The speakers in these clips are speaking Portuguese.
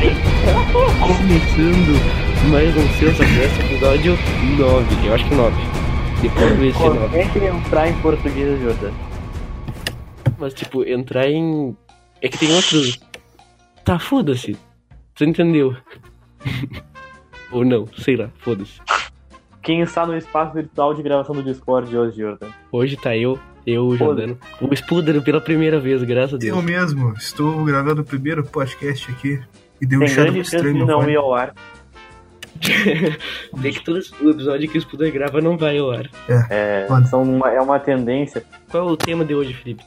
Começando mais um Sensa Cast, episódio 9, eu acho que 9. Depois do esse Como 9. é que entrar em português, Jordan? Mas, tipo, entrar em. É que tem outros. Tá, foda-se. Tu entendeu? Ou não, sei lá, foda-se. Quem está no espaço virtual de gravação do Discord hoje, Jordan? Hoje tá eu, eu, o Jordano. O Spooder pela primeira vez, graças a Deus. Eu mesmo, estou gravando o primeiro podcast aqui e deu um Tem cheiro grande chance de não ir ao ar. Tem que todo o episódio que o Spooder grava não vai ao ar. É, Mano. são uma, é uma tendência. Qual é o tema de hoje, Felipe?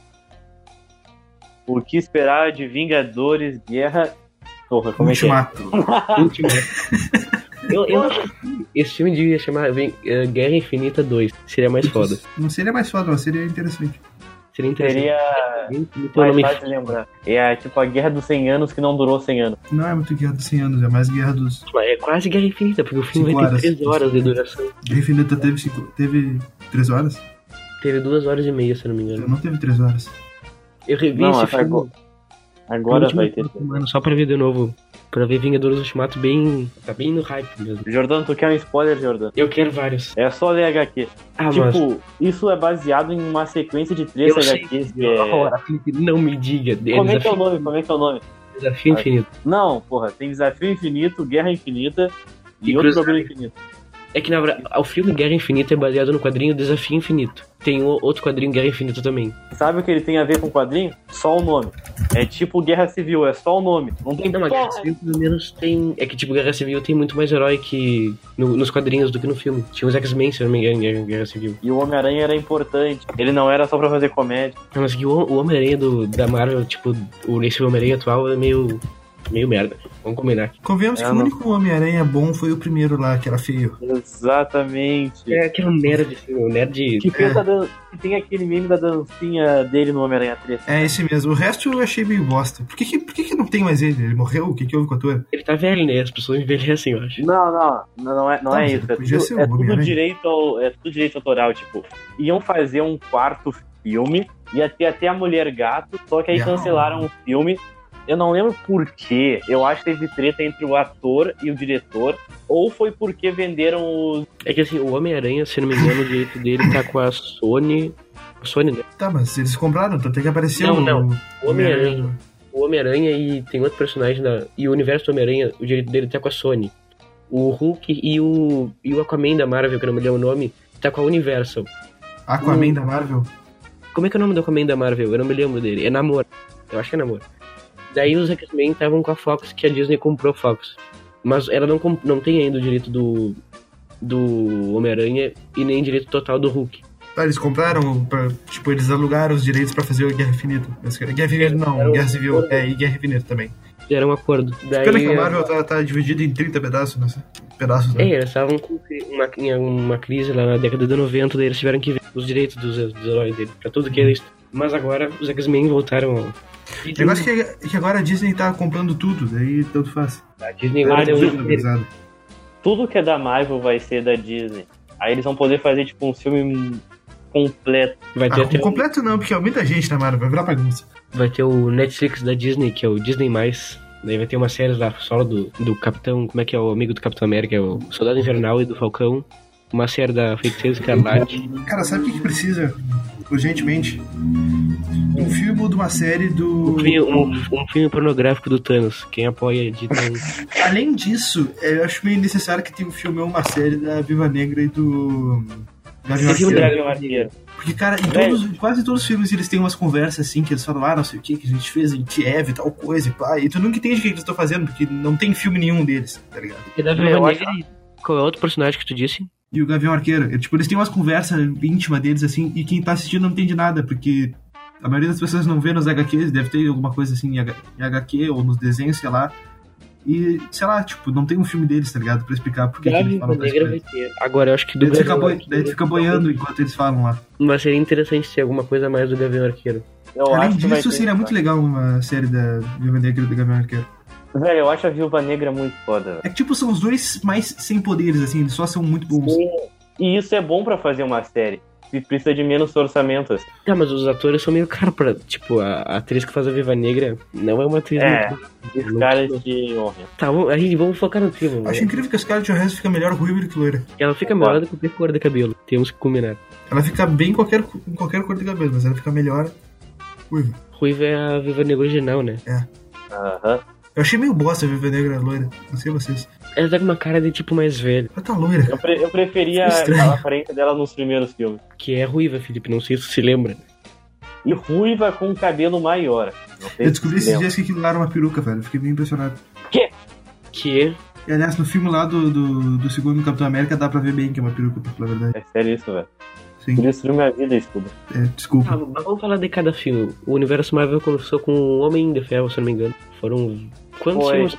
O que esperar de Vingadores, Guerra... Porra, como é que é? Ultimato. Ultimato. Eu, eu acho que esse filme devia chamar eh, Guerra Infinita 2. Seria mais foda. Não seria mais foda, mas seria interessante. Seria interessante. Seria mais fácil de lembrar. É tipo a Guerra dos 100 Anos que não durou 100 anos. Não é muito Guerra dos 100 anos, é mais Guerra dos... É quase Guerra Infinita, porque o filme Cinco vai ter horas. 3 horas de duração. Guerra Infinita teve, cinco... teve 3 horas? Teve 2 horas e meia, se eu não me engano. não teve 3 horas. Eu revi Não, esse filme agora- vai ter. semana, só pra ver de novo. Pra ver Vingadores Ultimato bem. Tá bem no hype mesmo. Jordan, tu quer um spoiler, Jordan? Eu quero vários. É só ler HQ. Ah, mas. tipo, isso é baseado em uma sequência de três Eu sei. HQs que é... Ora, não me diga. Como é que é o nome? Como é que é o nome? desafio Infinito. Não, porra, tem Desafio Infinito, Guerra Infinita e, E outro problema infinito. É que na verdade, o filme Guerra Infinita é baseado no quadrinho Desafio Infinito. Tem outro quadrinho Guerra Infinita também. Sabe o que ele tem a ver com o quadrinho? Só o nome. É tipo Guerra Civil, é só o nome. Não tem Não, mas Guerra Civil pelo menos tem. É que tipo, Guerra Civil tem muito mais herói que. no- nos quadrinhos do que no filme. Tinha os X-Men, se eu não me engano, em Guerra, Civil. E o Homem-Aranha era importante. Ele não era só pra fazer comédia. Não, Mas que o, o Homem-Aranha do- da Marvel, tipo, o, esse Homem-Aranha atual é meio. Meio merda. Vamos combinar aqui. Convenhamos É, que o não. único Homem-Aranha bom foi o primeiro lá, que era feio. Exatamente. É aquele nerd, assim, o nerd. Que, a dan- que tem aquele meme da dancinha dele no Homem-Aranha 3. É esse mesmo. O resto eu achei meio bosta. Por que, que, por que, que não tem mais ele? Ele morreu? O que, que houve com o ator? Ele tá velho, né? As pessoas envelhecem, eu acho. Não, não, não, não é, não Tá, é mas isso. É podia tudo, ser o é tudo direito ao, é tudo direito autoral, tipo, iam fazer um quarto filme, ia ter até a Mulher Gato, só que aí Não. cancelaram o filme. Eu não lembro por quê. Eu acho que teve treta entre o ator e o diretor. Ou foi porque venderam os. É que assim, o Homem-Aranha, se não me engano, o direito dele tá com a Sony. A Sony, né? Tá, mas eles compraram, tanto é que apareceu Não, não. o O Homem-Aranha. O Homem-Aranha e tem outro personagem da. E o universo do Homem-Aranha, o direito dele tá com a Sony. O Hulk e o. E o Aquaman da Marvel, que eu não me lembro o nome, tá com a Universal. Aquaman o- da Marvel. Como é que é o nome do Aquaman da Marvel? Eu não me lembro dele. É Namor. Eu acho que é Namor. Daí os X-Men estavam com a Fox, que a Disney comprou a Fox. Mas ela não, não tem ainda o direito do. Do Homem-Aranha e nem direito total do Hulk. Ah, eles compraram, pra, tipo, eles alugaram os direitos pra fazer o Guerra Infinita. Guerra Infinita não, Guerra Civil. É, e Guerra Infinita também. Fizeram um acordo. Daí, Pena que a Marvel tá, tá dividida em 30 pedaços, né? Pedaços, né? É, eles estavam com uma, uma crise lá na década de 90, daí eles tiveram que ver os direitos dos, dos heróis dele, pra tudo que eles. Mas agora os X-Men voltaram. Ao- E O negócio é que, que agora a Disney tá comprando tudo, daí tanto faz. a Disney Ah, deu Disney. um. Tudo que é da Marvel vai ser da Disney. Aí eles vão poder fazer, tipo, um filme completo. Vai ter, Ah, até o completo não, porque é muita gente na Marvel, vai virar bagunça. vai ter o Netflix da Disney, que é o Disney. Daí vai ter uma série lá solo do, do Capitão. Como é que é o amigo do Capitão América? É o Soldado Invernal e do Falcão. Uma série da Feiticeira Escarlate. Cara, sabe o que, que precisa urgentemente? Um filme de uma série do. Um filme, um, um filme pornográfico do Thanos. Quem apoia de Thanos. Além disso, eu acho meio necessário que tenha um filme ou uma série da Viva Negra e do. Gavião Arqueiro. Porque, cara, em todos, quase todos os filmes eles têm umas conversas assim, que eles falam, ah, não sei o que, que a gente fez em Kiev e tal coisa, e pá. E tu nunca entende o que eles estão fazendo, porque não tem filme nenhum deles, tá ligado? E da Eu acho- Negra. e Qual é o outro personagem que tu disse? E o Gavião Arqueiro, tipo, eles têm umas conversas íntimas deles, assim, e quem tá assistindo não entende nada, porque a maioria das pessoas não vê nos HQs, deve ter alguma coisa assim em HQ ou nos desenhos, sei lá. E, sei lá, tipo, não tem um filme deles, tá ligado? Pra explicar por que, eles Viúva falam Negra vai ter. Agora, eu acho que do Daí Gavião boi- Arqueiro- daí tu fica boiando enquanto eles falam lá. Mas seria interessante ter alguma coisa a mais do Gavião Arqueiro. Eu Além acho que vai disso, ter, seria tá? muito legal uma série da Viúva Negra e do Gavião Arqueiro. Velho, eu acho a Viúva Negra muito foda. É que, tipo, são os dois mais sem poderes, assim, eles só são muito bons. E isso é bom pra fazer uma série. E precisa de menos orçamento. assim. Tá, mas os atores são meio caros pra. Tipo, a, a atriz que faz a Viva Negra não é uma atriz É. muito. Scarlett Johansson. Tá, vamos, a gente, vamos focar no né? Acho incrível que a Scarlett Johansson fica melhor ruiva do que loira. Ela fica melhor do que qualquer cor de cabelo. Temos que combinar. Ela fica bem em qualquer, em qualquer cor de cabelo, mas ela fica melhor ruiva. Ruiva é a Viva Negra original, né? Aham. Eu achei meio bosta a Viva Negra loira. Não sei vocês. Ela tá com uma cara de tipo mais velho. Ela tá loira, Eu, pre- eu preferia a aparência dela nos primeiros filmes. Que é ruiva, Felipe. Não sei se você lembra. E ruiva com cabelo maior. Eu se descobri esses dias que aquilo lá era uma peruca, velho. Fiquei bem impressionado. Que é E aliás, no filme lá do, do, do segundo Capitão América dá pra ver bem que é uma peruca, pra falar a verdade. É sério isso, velho. Sim. Destruiu minha vida, estudo. É, desculpa. Ah, mas vamos falar de cada filme. O universo Marvel começou com o Homem de Ferro, se eu não me engano. Foram. Quantos Foi. filmes?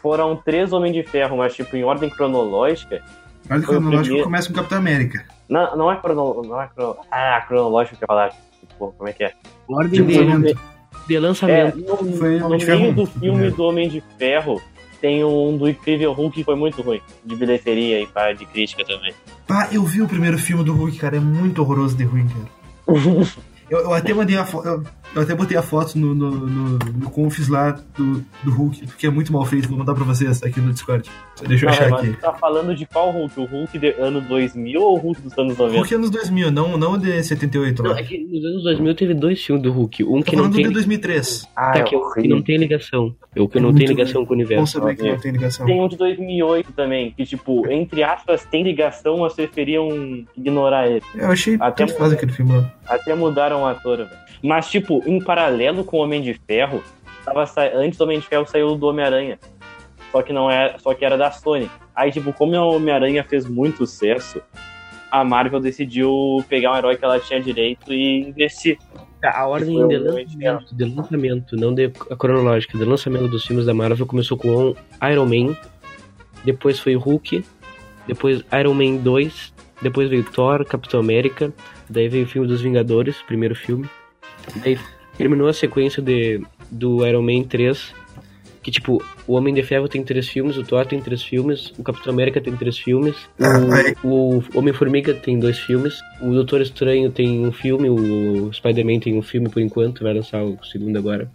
Foram três Homens de Ferro, mas tipo em ordem cronológica. Mas o Foi o cronológico primeiro. começa com Capitão América. Não, não é cronológico. Não é crono... Ah, cronológico que eu ia falar. Tipo, como é que é? Ordem Tipo, de, lançamento. de É, lançamento. no, Foi no Homem de Ferro meio do filme primeiro. do Homem de Ferro tem um do Incrível Hulk que foi muito ruim. De bilheteria e pá, de crítica também. Pá, eu vi o primeiro filme do Hulk, cara. É muito horroroso de ruim, cara. Eu, eu até mandei a foto. Eu, eu até botei a foto no, no, no, no confis lá do, do Hulk, porque é muito mal feito. Vou mandar pra vocês aqui no Discord. Deixa eu Não, achar aqui. tu tá falando de qual Hulk? O Hulk de ano 2000 ou o Hulk dos anos 90? Hulk anos 2000, não, não o de 78 Não, é que nos anos 2000 teve dois filmes do Hulk. Um que não falando tem. do de 2003. Ah, tá, é que, que horrível. não tem ligação. O que É não tem ligação com o Bom universo. saber que não tem ligação. Tem um de 2008 também, que tipo, entre aspas, tem ligação, mas preferiam ignorar ele. Eu achei Até faz aquele filme lá. Até mudaram o ator, velho. Mas, tipo, em paralelo com o Homem de Ferro, tava sa... antes do Homem de Ferro saiu do Homem-Aranha. Só que não era, só que era da Sony. Aí, tipo, como o Homem-Aranha fez muito sucesso, a Marvel decidiu pegar um herói que ela tinha direito e investir. A ordem de lançamento, de lançamento, não de a cronológica, de lançamento dos filmes da Marvel começou com Iron Man, depois foi Hulk, depois Iron Man 2, depois veio Thor, Capitão América, daí veio o filme dos Vingadores, primeiro filme. Daí terminou a sequência de, do Iron Man 3, que tipo, o Homem de Ferro tem três filmes, o Thor tem três filmes, o Capitão América tem três filmes, Ah, o, o Homem-Formiga tem dois filmes, o Doutor Estranho tem um filme, o Spider-Man tem um filme por enquanto, vai lançar o segundo agora.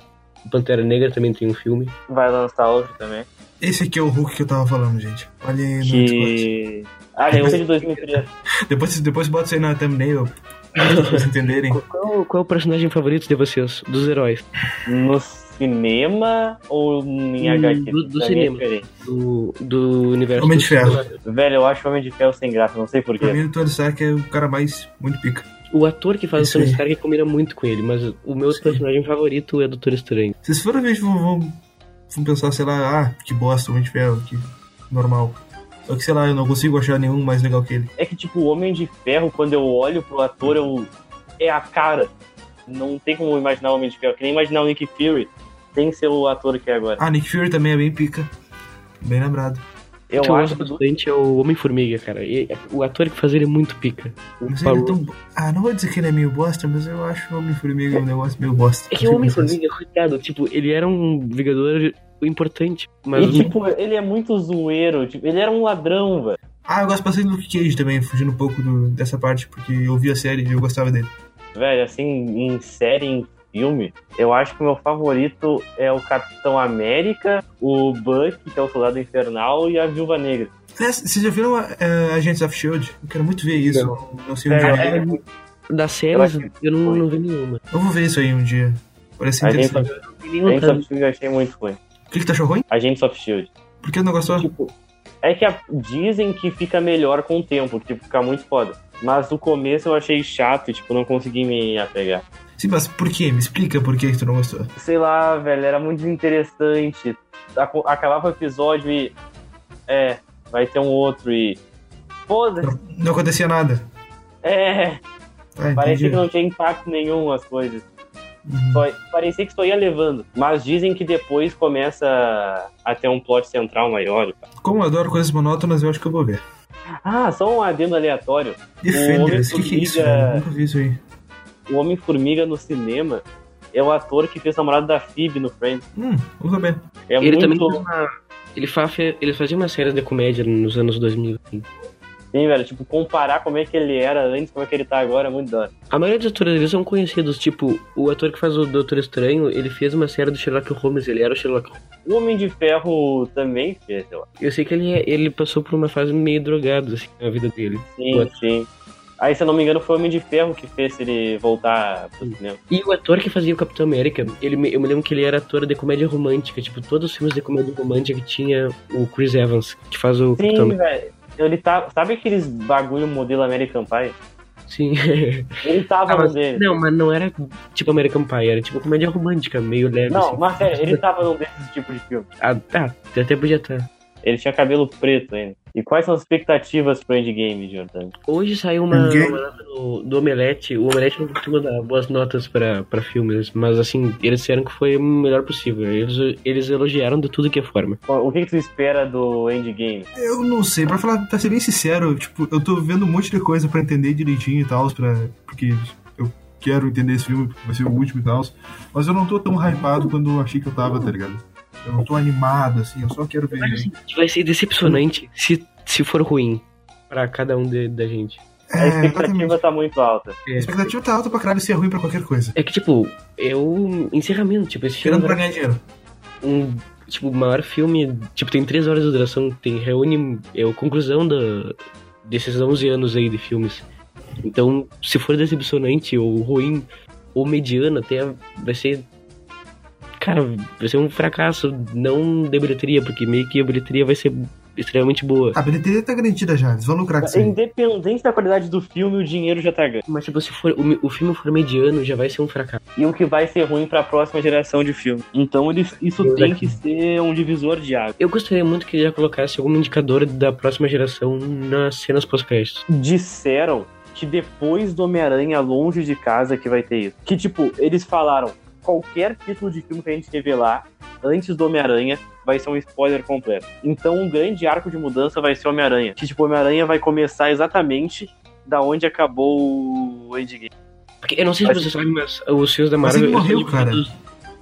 O Pantera Negra também tem um filme. Vai lançar outro também. Esse aqui é o Hulk que eu tava falando, gente. Olha aí no Discord. Que. Ah, tem outro de 2003. Depois, depois bota isso aí na thumbnail. Pra vocês entenderem. Qual, qual é o personagem favorito de vocês, dos heróis? No cinema ou em Hum, HQ? do- do Pra mim é cinema. Do, do universo. Homem de Ferro. Velho, eu acho o Homem de Ferro sem graça, não sei Pra porquê. mim, o Tony Stark é o cara mais muito pica. O ator que faz Isso o Tony. Stark combina muito com ele, mas o meu Sim. personagem favorito é o Doutor Estranho. Vocês foram ver, vão, vão, vão pensar, sei lá, ah, que bosta, Homem de Ferro, que normal. Só que, sei lá, eu não consigo achar nenhum mais legal que ele. É que, tipo, o Homem de Ferro, quando eu olho pro ator, eu... é a cara. Não tem como imaginar o Homem de Ferro, que nem imaginar o Nick Fury. Tem que ser o ator que é agora. Ah, Nick Fury também é bem pica. Bem lembrado. Eu que eu acho bastante é o Homem-Formiga, cara. E o ator que faz ele é muito pica. O Mas ele é tão. Ah, não vou dizer que ele é meio bosta, mas eu acho o Homem-Formiga um negócio meio bosta. É que o Homem-Formiga, coitado, tipo, ele era um Vingador importante, mas E, tipo, ele é muito zoeiro. Tipo, ele era um ladrão, velho. Ah, eu gosto bastante do Luke Cage também, fugindo um pouco do- dessa parte, porque eu vi a série e eu gostava dele. Velho, assim, em série, em filme, eu acho que o meu favorito é o Capitão América, o Buck, que é o Soldado Infernal, e a Viúva Negra. Aliás, vocês já viram uh, Agents of Shield? Eu quero muito ver isso. Não, sei um É, dia. é, das séries Eu eu não, não vi nenhuma. Eu vou ver isso aí um dia. Parece interessante. Não Agents of Shield eu achei muito ruim. O que, que tu achou ruim? Agents of Shield. Por que não gostou? Tipo, é que a- dizem que fica melhor com o tempo, que tipo, fica muito foda. Mas no começo eu achei chato e, tipo, não consegui me apegar. Sim, mas por quê? Me explica por que que tu não gostou. Sei lá, velho, era muito desinteressante. Acabava o episódio e. É, vai ter um outro e. Foda-se. Não, não acontecia nada. É, Ah, parecia que não tinha impacto nenhum as coisas. Uhum. Só- parecia que só ia levando. Mas dizem que depois começa a ter um plot central maior. tal. Como eu adoro coisas monótonas, eu acho que eu vou ver. Ah, só um adendo aleatório. Defenders, o que, que é isso? Eu Nunca vi isso aí. O Homem-Formiga no cinema é o ator que fez o namorado da Phoebe no Friends. Hum, vamos saber. É Ele muito... também fez uma. Ele, fa... ele fazia uma série de comédia nos anos 2000. Sim, velho, tipo, comparar como é que ele era antes, como é que ele tá agora, é muito da. A maioria dos atores eles são conhecidos, tipo, o ator que faz o Doutor Estranho, ele fez uma série do Sherlock Holmes, ele era o Sherlock Holmes. O Homem de Ferro também fez, eu acho. Eu sei que ele, é- ele passou por uma fase meio drogado, assim, na vida dele. Sim, sim. Aí, se eu não me engano, foi o Homem de Ferro que fez ele voltar pro cinema. E o ator que fazia o Capitão América, ele, eu me lembro que ele era ator de comédia romântica. Tipo, todos os filmes de comédia romântica que tinha o Chris Evans, que faz o Capitão Sim, América. velho. Ele tá. Sabe aqueles bagulho modelo American Pie? Sim. Ele tava Ah, no mas- dele. não, mas não era tipo American Pie, era tipo comédia romântica, meio leve. Não, assim. mas sério, ele tava num desses tipos de filme. Ah, tá, até podia estar. Ele tinha cabelo preto ainda. E quais são as expectativas pro endgame, Jordan? Hoje saiu uma, uma nota do, do Omelete. O Omelete não costuma dar boas notas pra, pra filmes, mas assim, eles disseram que foi o melhor possível. Eles, eles elogiaram de tudo que é forma. O que, que tu espera do endgame? Eu não sei, pra falar, pra ser bem sincero, tipo, eu tô vendo um monte de coisa pra entender direitinho e tal, pra... porque eu quero entender esse filme, vai ser o último e tal, mas eu não tô tão hypado quando eu achei que eu tava, tá ligado? Eu não tô animado, assim, eu só quero ver. Mas assim, vai ser decepcionante se, se for ruim pra cada um de- da gente. A É, expectativa exatamente. tá muito alta. A expectativa tá alta pra caralho ser ruim pra qualquer coisa. É que, tipo, eu. Encerramento, tipo, esse filme. Tirando pra ganhar dinheiro. um tipo o maior filme tipo tem três horas de duração tem reúne é a conclusão da desses 11 anos aí de filmes então se for decepcionante ou ruim ou mediano até vai ser cara vai ser um fracasso não de bilheteria porque meio que a bilheteria vai ser extremamente boa A bilheteria tá garantida já, eles vão lucrar com isso. Independente da qualidade do filme, o dinheiro já tá ganho. mas tipo se for o, o filme for mediano já vai ser um fracasso E o que vai ser ruim pra próxima geração de filme. Então eles, isso Deus tem aqui. que ser um divisor de água. eu gostaria muito que ele já colocasse algum indicador da próxima geração nas cenas pós-créditos Disseram que depois do Homem-Aranha Longe de Casa que vai ter isso. Que tipo, eles falaram, qualquer título de filme que a gente revelar antes do Homem-Aranha vai ser um spoiler completo. Então um grande arco de mudança vai ser o Homem-Aranha. Que tipo, o Homem-Aranha vai começar exatamente da onde acabou o Endgame. Porque eu não sei se Mas- você sabe, mas os filmes da Marvel ele eles, morreu, são divididos,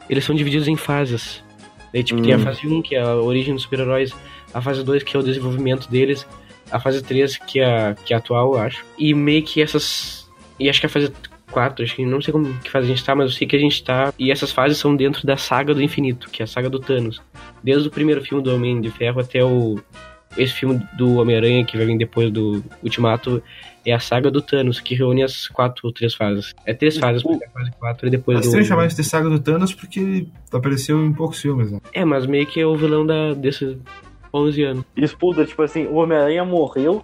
eles são divididos em fases. Daí, tipo, tem a Hum. fase 1, que é a origem dos super-heróis, a fase 2, que é o desenvolvimento deles, a fase 3, que é, que é a atual, eu acho. E meio que essas. E acho que a fase 4, acho que não sei como que fase a gente tá, mas eu sei que a gente tá. E essas fases são dentro da saga do infinito, que é a saga do Thanos. Desde o primeiro filme do Homem de Ferro até o. Esse filme do Homem-Aranha, que vai vir depois do Ultimato, é a saga do Thanos, que reúne as quatro ou três fases. É três fases, porque é a fase 4 e depois Mas do. estranho chamar isso de saga do Thanos porque apareceu em poucos filmes, né? É, mas meio que é o vilão da, desses 11 anos. Disputa, tipo assim, o Homem-Aranha morreu,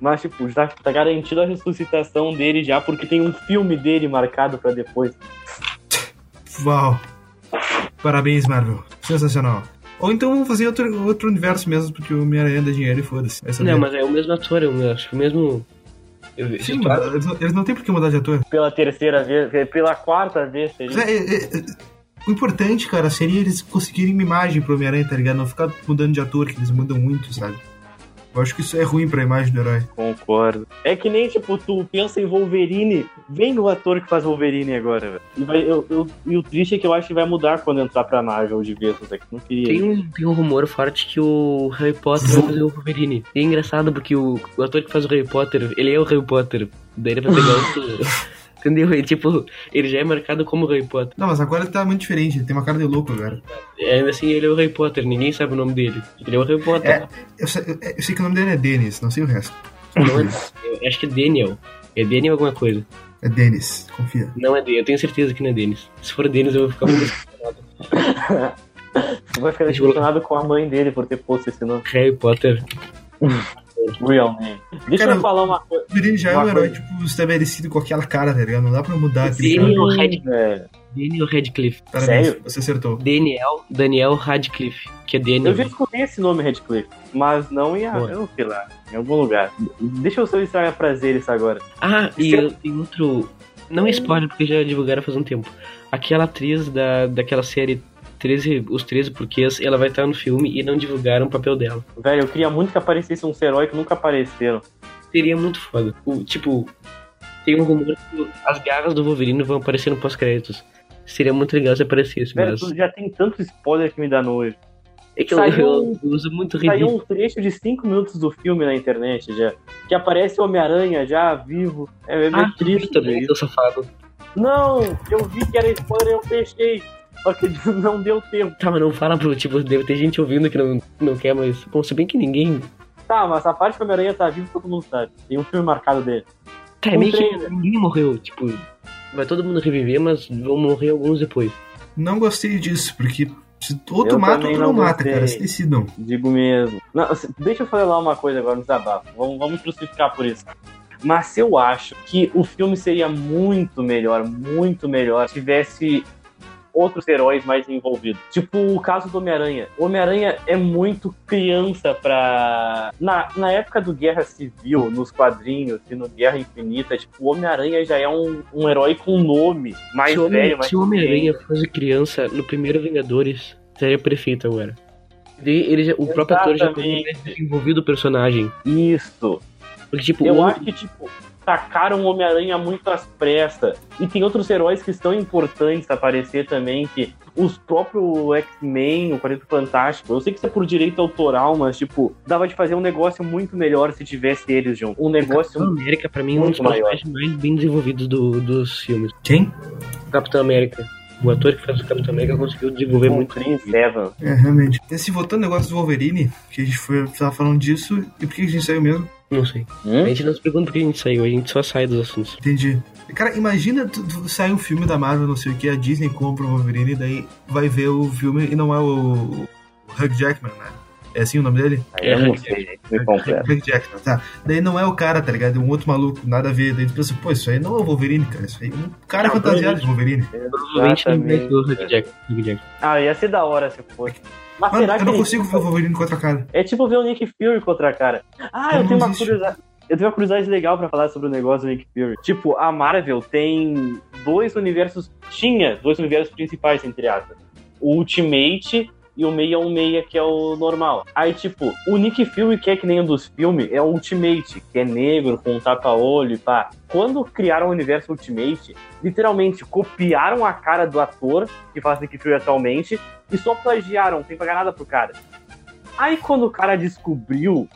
mas tipo, já tá garantido a ressuscitação dele já, porque tem um filme dele marcado pra depois. Uau! Parabéns, Marvel. Sensacional. Ou então vamos fazer outro, outro universo mesmo, porque o Homem-Aranha dá dinheiro e foda-se. Vai saber. Não, mas é o mesmo ator, eu acho que o mesmo. Eu, Sim, eles, não, eles não têm por que mudar de ator. Pela terceira vez, pela quarta vez seria. É, é, é, o importante, cara, seria eles conseguirem uma imagem pro Homem-Aranha, tá ligado? Não ficar mudando de ator, que eles mudam muito, sabe? Eu acho que isso é ruim pra imagem do herói. Concordo. É que nem, tipo, tu pensa em Wolverine, vem no ator que faz Wolverine agora, velho. E, vai- eu- eu- e o triste é que eu acho que vai mudar quando entrar pra Marvel de vez, isso aqui. Não queria. Tem um, tem um rumor forte que o Harry Potter vai fazer o Wolverine. E é engraçado porque o, o ator que faz o Harry Potter, ele é o Harry Potter. Daí ele vai pegar o. Entendeu? E, tipo, ele já é marcado como Harry Potter. Não, mas agora ele tá muito diferente, ele tem uma cara de louco agora. Ainda assim, ele é o Harry Potter, ninguém sabe o nome dele. Ele é o Harry Potter. É. Eu, sei- eu- eu sei que o nome dele é Dennis, não sei o resto. Não é, eu acho que é Daniel. É Daniel alguma coisa. É Dennis, confia. Não é Daniel, eu tenho certeza que não é Dennis. Se for Dennis, eu vou ficar muito decepcionado. Tu vai ficar decepcionado com a mãe dele por ter posto esse nome. Harry Potter. Real name. Deixa Cara, eu falar uma coisa. O Wolverine já é um herói, tipo, estabelecido com aquela cara, tá ligado? Não dá pra mudar aquele Sim. cara. Daniel Radcliffe. velho. Daniel Radcliffe. Parabéns, Sério? você acertou. Daniel, Daniel Radcliffe. Que é Daniel. Eu já escutei esse nome, Redcliffe, mas não em, Boa. eu sei lá, em algum lugar. Deixa eu solicitar prazer isso agora. Ah, e é- eu- tem outro. Não é spoiler, porque já divulgaram faz um tempo. Aquela atriz da, daquela série 13, Os 13 Porquês, ela vai estar no filme e não divulgaram o papel dela. Velho, eu queria muito que aparecesse uns heróis que nunca apareceram. Seria muito foda. O, tipo, tem um rumor que as garras do Wolverine vão aparecer no pós-créditos. Seria muito legal se aparecesse, Velho, mas. tu já tem tanto spoiler que me dá nojo. É que eu, saiu- eu, eu uso muito Saiu ridículo. um trecho de 5 minutos do filme na internet já. Que aparece o Homem-Aranha já vivo. É meio Ah, triste também, seu safado. Não, eu vi que era spoiler e eu fechei. Só que não deu tempo. Tá, mas não fala pro, tipo, deve ter gente ouvindo que não, não quer, mas. Bom, se bem que ninguém. Tá, mas a parte que o Homem-Aranha tá vivo, todo mundo sabe. Tem um filme marcado dele. Tá, é meio que ninguém morreu. Tipo, vai todo mundo reviver, mas vão morrer alguns depois. Não gostei disso, porque se ou tu Eu mata ou também tu não não mata, gostei. cara. Se decidam. Digo mesmo. Não, deixa eu falar uma coisa agora no desabafo. Vamos, vamos crucificar por isso. Mas eu acho que o filme seria muito melhor, muito melhor, se tivesse outros heróis mais envolvidos. Tipo o caso do Homem-Aranha. O Homem-Aranha é muito criança pra. Na, na época do Guerra Civil, nos quadrinhos e no Guerra Infinita, tipo, o Homem-Aranha já é um, um herói com nome mais se o Homem- velho, mais se o Homem-Aranha fosse criança no primeiro Vingadores, seria perfeito agora. Ele já- o próprio ator já desenvolvido o personagem. Isso. Porque, tipo, Eu o- acho que, tipo, tacaram o Homem-Aranha muito às pressas. E tem outros heróis que estão importantes a aparecer também, que os próprios X-Men, o Quarteto Fantástico, eu sei que isso é por direito autoral, mas, tipo, dava de fazer um negócio muito melhor se tivesse eles juntos. Um negócio Capitão América, pra mim, é um dos muito maior. personagens mais bem desenvolvidos do- dos filmes. Quem? O Capitão América. O ator que faz o Capitão América conseguiu desenvolver com muito. Chris Evans. É, realmente. Esse voltando ao negócio do Wolverine, que a gente foi, tava falando disso, e por que a gente saiu mesmo? Não sei. A Hum? gente não se pergunta por que a gente saiu, a gente só sai dos assuntos. Entendi. Cara, imagina tu, tu sai um filme da Marvel, não sei o que, a Disney compra o Wolverine, daí vai ver o filme e não é o, o Hugh Jackman, né? É assim o nome dele? Aí eu não sei, me. Hugh Jackman, tá. Daí não é o cara, tá ligado? É um outro maluco, nada a ver. Daí tu pensa, pô, isso aí não é o Wolverine, cara. Isso aí é um cara Não, fantasiado de Wolverine. Provavelmente não ser o Hugh Exatamente. Jack- Hugh Jack. Ah, ia ser da hora se fosse. Mas Mano, será eu que não consigo ver o Wolverine com outra cara. É tipo ver o Nick Fury contra a cara. Ah, eu tenho uma existe? curiosidade. Eu tenho uma curiosidade legal pra falar sobre o negócio do Nick Fury. Tipo, a Marvel tem dois universos. Tinha dois universos principais, entre aspas. O Ultimate e o 616, que é o normal. Aí, tipo, o Nick Fury, que é que nem um dos filmes, é o Ultimate, que é negro, com um tapa-olho e pá. Quando criaram o universo Ultimate, literalmente copiaram a cara do ator que faz Nick Fury atualmente e só plagiaram, sem pagar nada pro cara. Aí quando o cara descobriu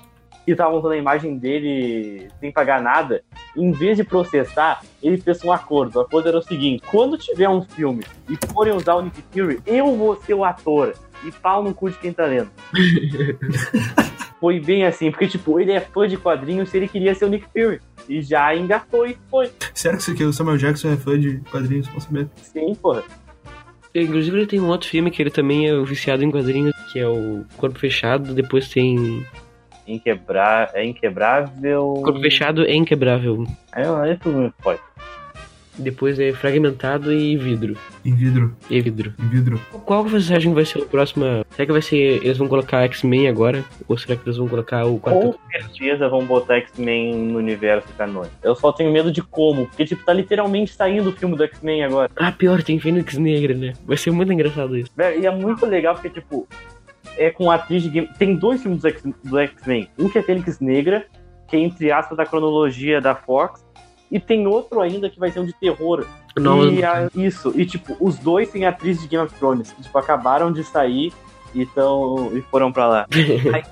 que estavam usando a imagem dele sem pagar nada, em vez de processar, ele fez um acordo. O acordo era o seguinte: quando tiver um filme e forem usar o Nick Fury, eu vou ser o ator. E pau no cu de quem tá lendo. foi bem assim, porque tipo, ele é fã de quadrinhos se ele queria ser o Nick Fury. E já engatou e foi. Sério que isso aqui, o Samuel Jackson é fã de quadrinhos? Posso saber? Sim, porra. Inclusive, ele tem um outro filme que ele também é viciado em quadrinhos, que é o Corpo Fechado. Depois tem. Inquebrar... É inquebrável. Corpo Fechado é Inquebrável. Aí, aí tu me pode. Depois é Fragmentado e Vidro. Em vidro. E Vidro. Em vidro. Qual que vocês acham que vai ser o próximo? Será que vai ser. Eles vão colocar X-Men agora? Ou será que eles vão colocar o Com Quarteto? certeza vão botar X-Men no universo canônico. Eu só tenho medo de como, porque tipo, tá literalmente saindo o filme do X-Men agora. Ah, pior, tem Fênix Negra, né? Vai ser muito engraçado isso. Velho, e é muito legal porque, tipo, é com a atriz de game. Tem dois filmes do X-Men. Um que é Fênix Negra, que é entre aspas da cronologia da Fox. E tem outro ainda que vai ser um de terror. Não, e a- isso, e tipo, os dois têm atriz de Game of Thrones, que tipo, acabaram de sair e, tão, e foram pra lá. Aí,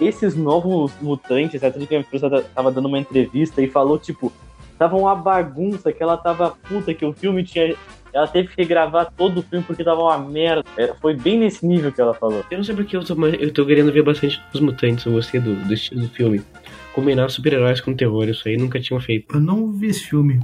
esses novos mutantes, a atriz de Game of Thrones tava- tava dando uma entrevista e falou, tipo, tava uma bagunça, que ela tava puta, que o filme tinha. Ela teve que regravar todo o filme porque tava uma merda. Foi bem nesse nível que ela falou. Eu não sei porque eu tô, eu tô querendo ver bastante os mutantes, eu gostei do, do estilo do filme. Combinar super-heróis com terror, isso aí nunca tinham feito. Eu não vi esse filme.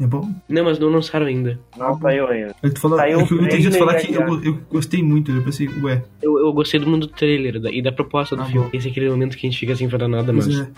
É bom? Não, mas não lançaram ainda. Não saiu ainda. É tu falou, Saiu é que eu um entendi tu falar que eu, eu gostei muito. Eu pensei, ué, Eu, eu gostei do mundo do trailer da- e da proposta do Ah, filme. bom. Esse é aquele momento que a gente fica sem falar nada, mas. mas é.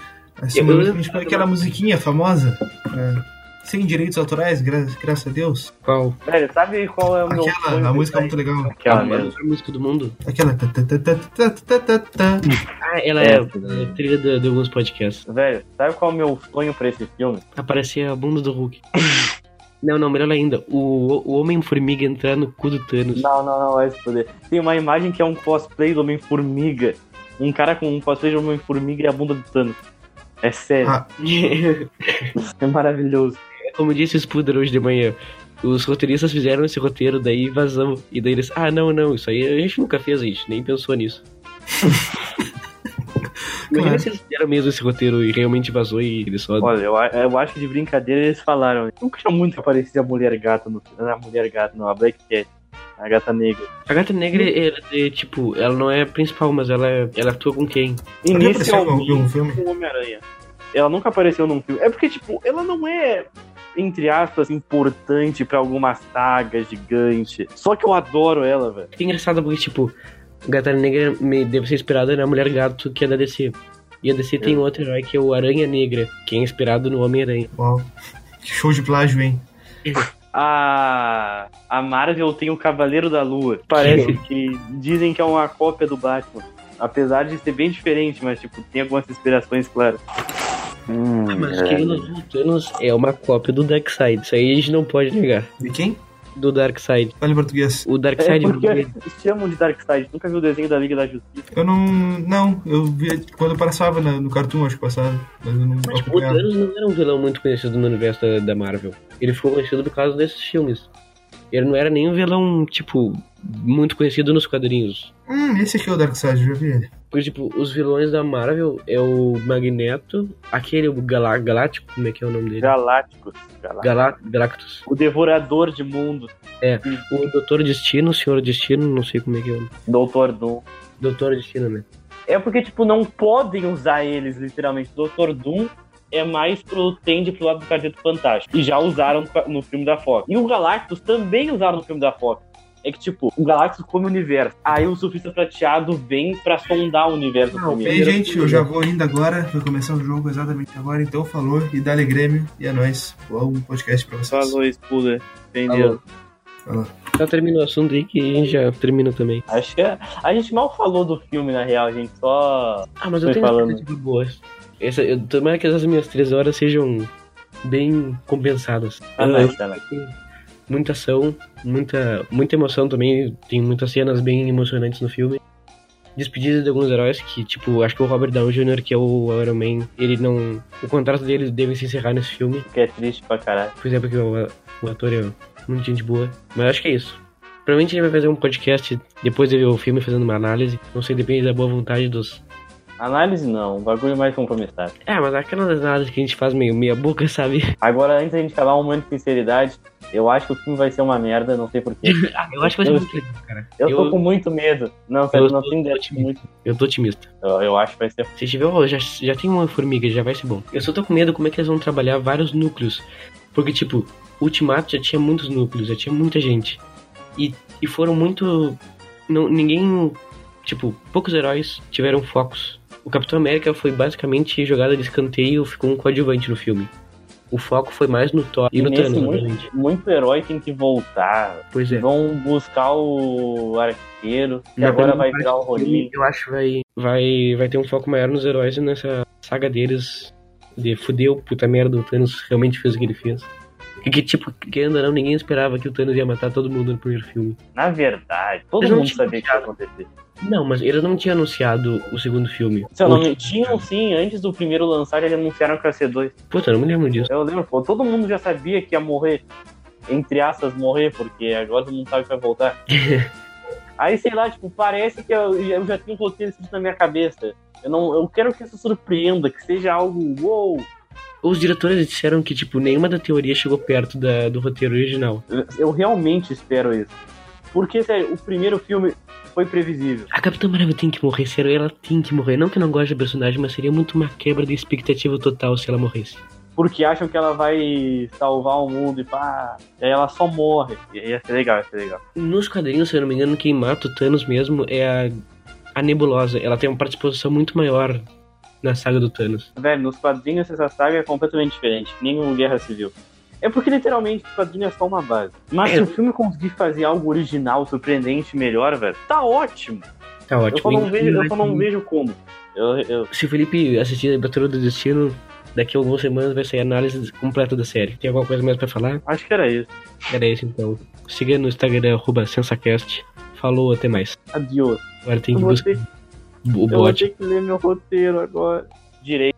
Assim, Eu- eu- a gente põe aquela musiquinha famosa, é, sem direitos autorais, gra graças a Deus. Qual? Velho, sabe qual é o meu sonho Aquela, a música é muito legal. Aquela a mesmo. melhor música do mundo? Aquela. tá, tá, tá. Ah, ela É, é, é trilha de, de alguns podcasts. Velho, sabe qual é o meu sonho pra esse filme? Aparecia a bunda do Hulk. não, não, melhor ainda. O, o Homem-Formiga entrar no cu do Thanos. Não, não, não, vai se foder. Tem uma imagem que é um cosplay do Homem-Formiga. Um cara com um cosplay de Homem-Formiga e a bunda do Thanos. É sério, Ah. é maravilhoso. Como disse o Spuder hoje de manhã, os roteiristas fizeram esse roteiro, daí vazamos. E daí eles, ah, não, não, isso aí a gente nunca fez, a gente nem pensou nisso. Imagina Claro. se eles fizeram mesmo esse roteiro e realmente vazou e eles só. Olha, eu, eu acho que de brincadeira eles falaram. Eu queria muito que aparecia a mulher gata no. Não, a mulher gata, não, a Black Cat. A gata negra. A gata negra, ela é, tipo, ela não é a principal, mas ela, é- ela atua com quem? Inicialmente com o Homem-Aranha. Ela nunca apareceu num filme. É porque, tipo, ela não é, entre aspas, importante pra alguma saga gigante. Só que eu adoro ela, velho. É engraçado porque, tipo, Gata Negra me deve ser inspirada na Mulher Gato, que é da DC. E a DC tem outro herói que é o Aranha Negra, que é inspirado no Homem-Aranha. Uau. Que show de plágio, hein? A, a Marvel tem o Cavaleiro da Lua. Parece que dizem que é uma cópia do Batman. Apesar de ser bem diferente, mas, tipo, tem algumas inspirações, claro. Hum, Mas é. Thanos é uma cópia do Darkseid. Isso aí a gente não pode negar. De quem? Do Darkseid. Fala em português. O É Darkseid porque ele- chamam de Darkseid. Nunca viu o desenho da Liga da Justiça. Eu não. Não, eu via quando passava na- no Cartoon, acho que passava. Mas eu não Mas, tipo, o. Thanos não era um vilão muito conhecido no universo da, da Marvel. Ele ficou conhecido por causa desses filmes. Ele não era nem um vilão, tipo, muito conhecido nos quadrinhos. Hum, esse aqui é o Darkseid, eu já vi ele. Porque, tipo, os vilões da Marvel é o Magneto, aquele, o Galá Galáctico, como é que é o nome dele? Galácticos. Galácticos. Galá Galactus. O Devorador de Mundo. O Doutor Destino, o Senhor Destino, não sei como é que é o nome. Doutor Doom. Doutor Destino, né? É porque, tipo, não podem usar eles, literalmente. Doutor Doom é mais pro. tende pro lado do Quarteto Fantástico. E já usaram no, no filme da Fox. E o Galactus também usaram no filme da Fox. É que, tipo, o Galactus come o universo. Aí o surfista prateado vem pra sondar o universo Não, primeiro. Ei, Primeiro gente, eu já vou indo agora. Vai começar o jogo exatamente agora. Então falou e dá-lhe Grêmio. E é nóis. Bom podcast pra vocês. Falou, Spooler. Entendeu? Falou. Já termina o assunto aí que a gente já termina também. Acho que é- a gente mal falou do filme, na real. A gente só. Ah, mas eu tenho falando. expectativas boas. Essa, eu, tomara que essas minhas três horas sejam bem compensadas. Ah, não, tá, né? Muita ação, muita, muita emoção também. Tem muitas cenas bem emocionantes no filme. Despedidas de alguns heróis que, tipo, acho que o Robert Downey Jr., que é o Iron Man, ele não. O contrato dele deve se encerrar nesse filme. Que é triste pra caralho. Por exemplo, porque o, o ator é muito gente boa. Mas acho que é isso. Provavelmente a gente vai fazer um podcast depois de ver o filme, fazendo uma análise. Não sei, depende da boa vontade dos. Análise não, bagulho mais compromissado. É, mas aquelas análises que a gente faz meio meia boca, sabe? Agora, antes da gente falar um momento de sinceridade, eu acho que o filme vai ser uma merda, não sei porquê. Ah, eu acho que vai ser muito legal, cara. Eu, tô Eu- com muito medo. Não, Eu não tô tenho ideia. Muito... Eu tô otimista. Eu, eu acho que vai ser. Se tiver, já, já tem uma formiga, já vai ser bom. Eu só tô com medo como é que eles vão trabalhar vários núcleos. Porque, tipo, Ultimato já tinha muitos núcleos, já tinha muita gente. E, e foram muito. Não, ninguém. Tipo, poucos heróis tiveram focos. O Capitão América foi basicamente jogada de escanteio, ficou um coadjuvante no filme. O foco foi mais no Thor e, no nesse Thanos, muito, muito herói tem que voltar. Pois é. Vão buscar o arqueiro, que Na agora vai virar o rolinho. Eu acho que vai, vai, vai ter um foco maior nos heróis e nessa saga deles de fudeu, puta merda, o Thanos realmente fez o que ele fez. E que, tipo, querendo ou não, ninguém esperava que o Thanos ia matar todo mundo no primeiro filme. Na verdade, todo Eles mundo sabia que ia acontecer. Não, mas eles não tinham anunciado o segundo filme. Se eu não. Tinham sim, antes do primeiro lançar, eles anunciaram que ia ser dois. Puta, eu não me lembro disso. Eu lembro, pô, todo mundo já sabia que ia morrer. Entre aspas, morrer, porque agora todo mundo sabe que vai voltar. Aí, sei lá, tipo, parece que eu, eu já tenho um roteiro escrito na minha cabeça. Eu, não, eu quero que isso surpreenda, que seja algo uou. Os diretores disseram que, tipo, nenhuma da teoria chegou perto da, do roteiro original. Eu- realmente espero isso. Porque, sério, o primeiro filme foi previsível. A Capitã Marvel tem que morrer, sério, ela tem que morrer. Não que eu não goste da personagem, mas seria muito uma quebra de expectativa total se ela morresse. Porque acham que ela vai salvar o mundo e pá. E aí ela só morre. E ia ser legal, ia ser legal. Nos quadrinhos, se eu não me engano, quem mata o Thanos mesmo é a, a Nebulosa. Ela tem uma participação muito maior na saga do Thanos. Velho, nos quadrinhos essa saga é completamente diferente. O Guerra Civil. É porque literalmente o quadrinho é só uma base. Mas se o filme conseguir fazer algo original, surpreendente, melhor, velho, tá ótimo. Tá Eu ótimo. só não vejo, eu só não vejo como. Eu, eu, Se o Felipe assistir a Batalha do Destino, daqui a algumas semanas vai sair a análise completa da série. Tem alguma coisa mais pra falar? acho que era isso. Era isso então. Siga no Instagram, arroba SensaCast. Falou, até mais. Adiós. Agora tem Eu que buscar o eu vou bot. ter que ler meu roteiro agora. Direito.